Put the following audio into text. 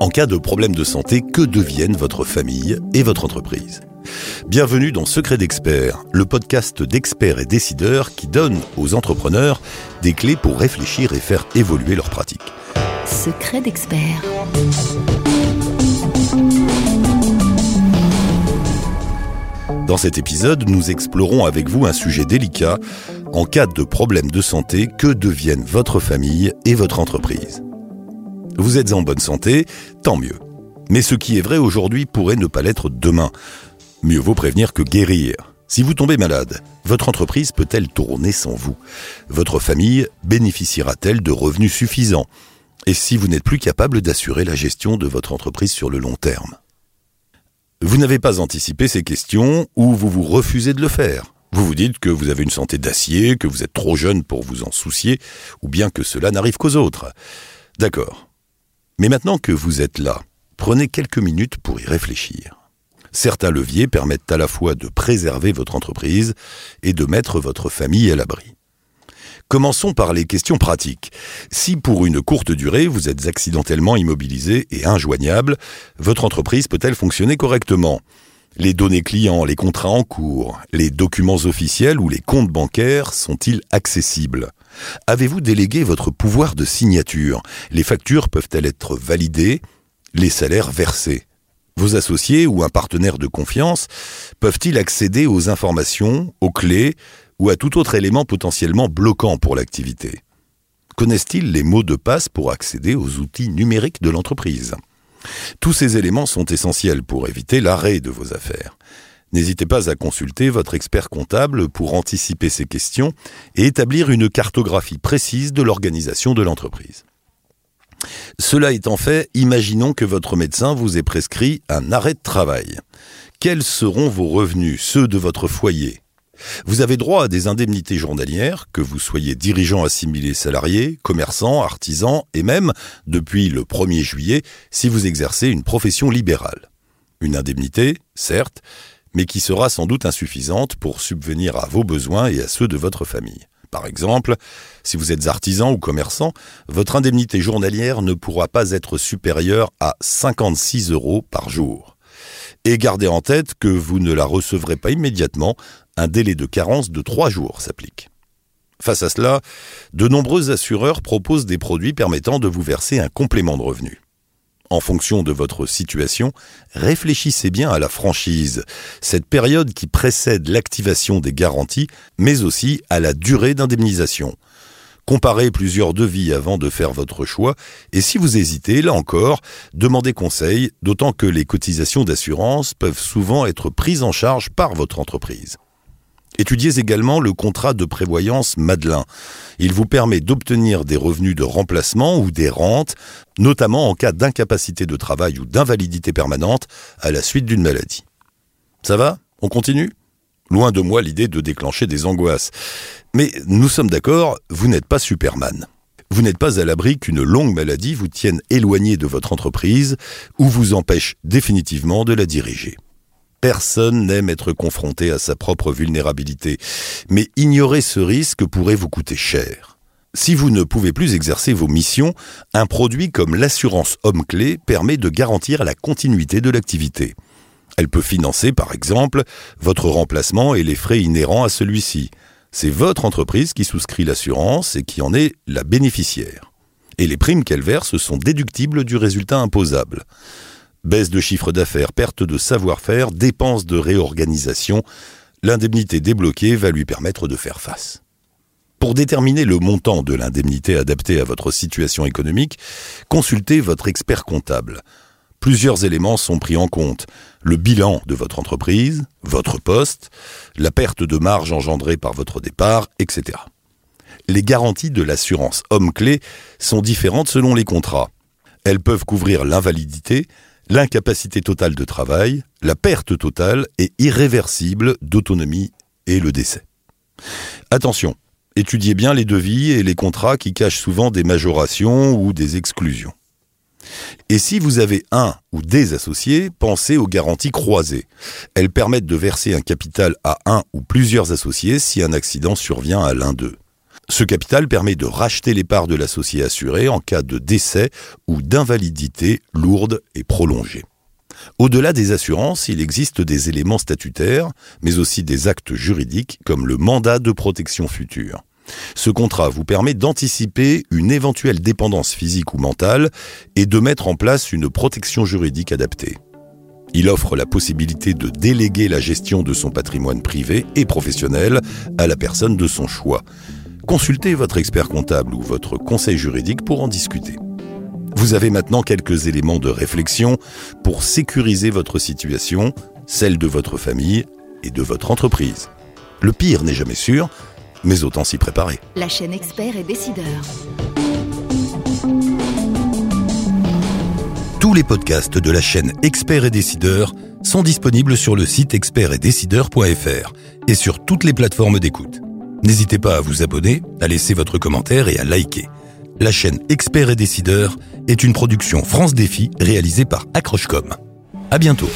En cas de problème de santé, que deviennent votre famille et votre entreprise? Bienvenue dans Secret d'experts, le podcast d'experts et décideurs qui donne aux entrepreneurs des clés pour réfléchir et faire évoluer leurs pratiques. Secret d'experts. Dans cet épisode, nous explorons avec vous un sujet délicat. En cas de problème de santé, que deviennent votre famille et votre entreprise Vous êtes en bonne santé, tant mieux. Mais ce qui est vrai aujourd'hui pourrait ne pas l'être demain. Mieux vaut prévenir que guérir. Si vous tombez malade, votre entreprise peut-elle tourner sans vous? Votre famille bénéficiera-t-elle de revenus suffisants? Et si vous n'êtes plus capable d'assurer la gestion de votre entreprise sur le long terme? Vous n'avez pas anticipé ces questions ou vous vous refusez de le faire? Vous vous dites que vous avez une santé d'acier, que vous êtes trop jeune pour vous en soucier, ou bien que cela n'arrive qu'aux autres. D'accord. Mais maintenant que vous êtes là, prenez quelques minutes pour y réfléchir. Certains leviers permettent à la fois de préserver votre entreprise et de mettre votre famille à l'abri. Commençons par les questions pratiques. Si pour une courte durée vous êtes accidentellement immobilisé et injoignable, votre entreprise peut-elle fonctionner correctement? Les données clients, les contrats en cours, les documents officiels ou les comptes bancaires sont-ils accessibles? Avez-vous délégué votre pouvoir de signature? Les factures peuvent-elles être validées? Les salaires versés? Vos associés ou un partenaire de confiance peuvent-ils accéder aux informations, aux clés ou à tout autre élément potentiellement bloquant pour l'activité? Connaissent-ils les mots de passe pour accéder aux outils numériques de l'entreprise? Tous ces éléments sont essentiels pour éviter l'arrêt de vos affaires. N'hésitez pas à consulter votre expert comptable pour anticiper ces questions et établir une cartographie précise de l'organisation de l'entreprise. Cela étant fait, imaginons que votre médecin vous ait prescrit un arrêt de travail. Quels seront vos revenus, ceux de votre foyer? Vous avez droit à des indemnités journalières, que vous soyez dirigeant assimilé salarié, commerçant, artisan, et même, depuis le 1er juillet, si vous exercez une profession libérale. Une indemnité, certes, mais qui sera sans doute insuffisante pour subvenir à vos besoins et à ceux de votre famille. Par exemple, si vous êtes artisan ou commerçant, votre indemnité journalière ne pourra pas être supérieure à 56 euros par jour. Et gardez en tête que vous ne la recevrez pas immédiatement, un délai de carence de 3 jours s'applique. Face à cela, de nombreux assureurs proposent des produits permettant de vous verser un complément de revenu. En fonction de votre situation, réfléchissez bien à la franchise, cette période qui précède l'activation des garanties, mais aussi à la durée d'indemnisation. Comparez plusieurs devis avant de faire votre choix, et si vous hésitez, là encore, demandez conseil, d'autant que les cotisations d'assurance peuvent souvent être prises en charge par votre entreprise. Étudiez également le contrat de prévoyance Madelin. Il vous permet d'obtenir des revenus de remplacement ou des rentes, notamment en cas d'incapacité de travail ou d'invalidité permanente à la suite d'une maladie. Ça va? On continue? Loin de moi l'idée de déclencher des angoisses. Mais nous sommes d'accord, vous n'êtes pas Superman. Vous n'êtes pas à l'abri qu'une longue maladie vous tienne éloigné de votre entreprise ou vous empêche définitivement de la diriger. Personne n'aime être confronté à sa propre vulnérabilité, mais ignorer ce risque pourrait vous coûter cher. Si vous ne pouvez plus exercer vos missions, un produit comme l'assurance homme-clé permet de garantir la continuité de l'activité. Elle peut financer, par exemple, votre remplacement et les frais inhérents à celui-ci. C'est votre entreprise qui souscrit l'assurance et qui en est la bénéficiaire. Et les primes qu'elle verse sont déductibles du résultat imposable. Baisse de chiffre d'affaires, perte de savoir-faire, dépenses de réorganisation, l'indemnité débloquée va lui permettre de faire face. Pour déterminer le montant de l'indemnité adaptée à votre situation économique, consultez votre expert comptable. Plusieurs éléments sont pris en compte. Le bilan de votre entreprise, votre poste, la perte de marge engendrée par votre départ, etc. Les garanties de l'assurance homme-clé sont différentes selon les contrats. Elles peuvent couvrir l'invalidité, l'incapacité totale de travail, la perte totale et irréversible d'autonomie et le décès. Attention, étudiez bien les devis et les contrats qui cachent souvent des majorations ou des exclusions. Et si vous avez un ou des associés, pensez aux garanties croisées. Elles permettent de verser un capital à un ou plusieurs associés si un accident survient à l'un d'eux. Ce capital permet de racheter les parts de l'associé assuré en cas de décès ou d'invalidité lourde et prolongée. Au-delà des assurances, il existe des éléments statutaires, mais aussi des actes juridiques comme le mandat de protection future. Ce contrat vous permet d'anticiper une éventuelle dépendance physique ou mentale et de mettre en place une protection juridique adaptée. Il offre la possibilité de déléguer la gestion de son patrimoine privé et professionnel à la personne de son choix. Consultez votre expert comptable ou votre conseil juridique pour en discuter. Vous avez maintenant quelques éléments de réflexion pour sécuriser votre situation, celle de votre famille et de votre entreprise. Le pire n'est jamais sûr, mais autant s'y préparer. La chaîne expert et décideur. Tous les podcasts de la chaîne Experts et Décideurs sont disponibles sur le site expertsetdecideurs.fr et sur toutes les plateformes d'écoute. N'hésitez pas à vous abonner, à laisser votre commentaire et à liker. La chaîne Experts et Décideurs est une production France Défi réalisée par Accrochecom. À bientôt.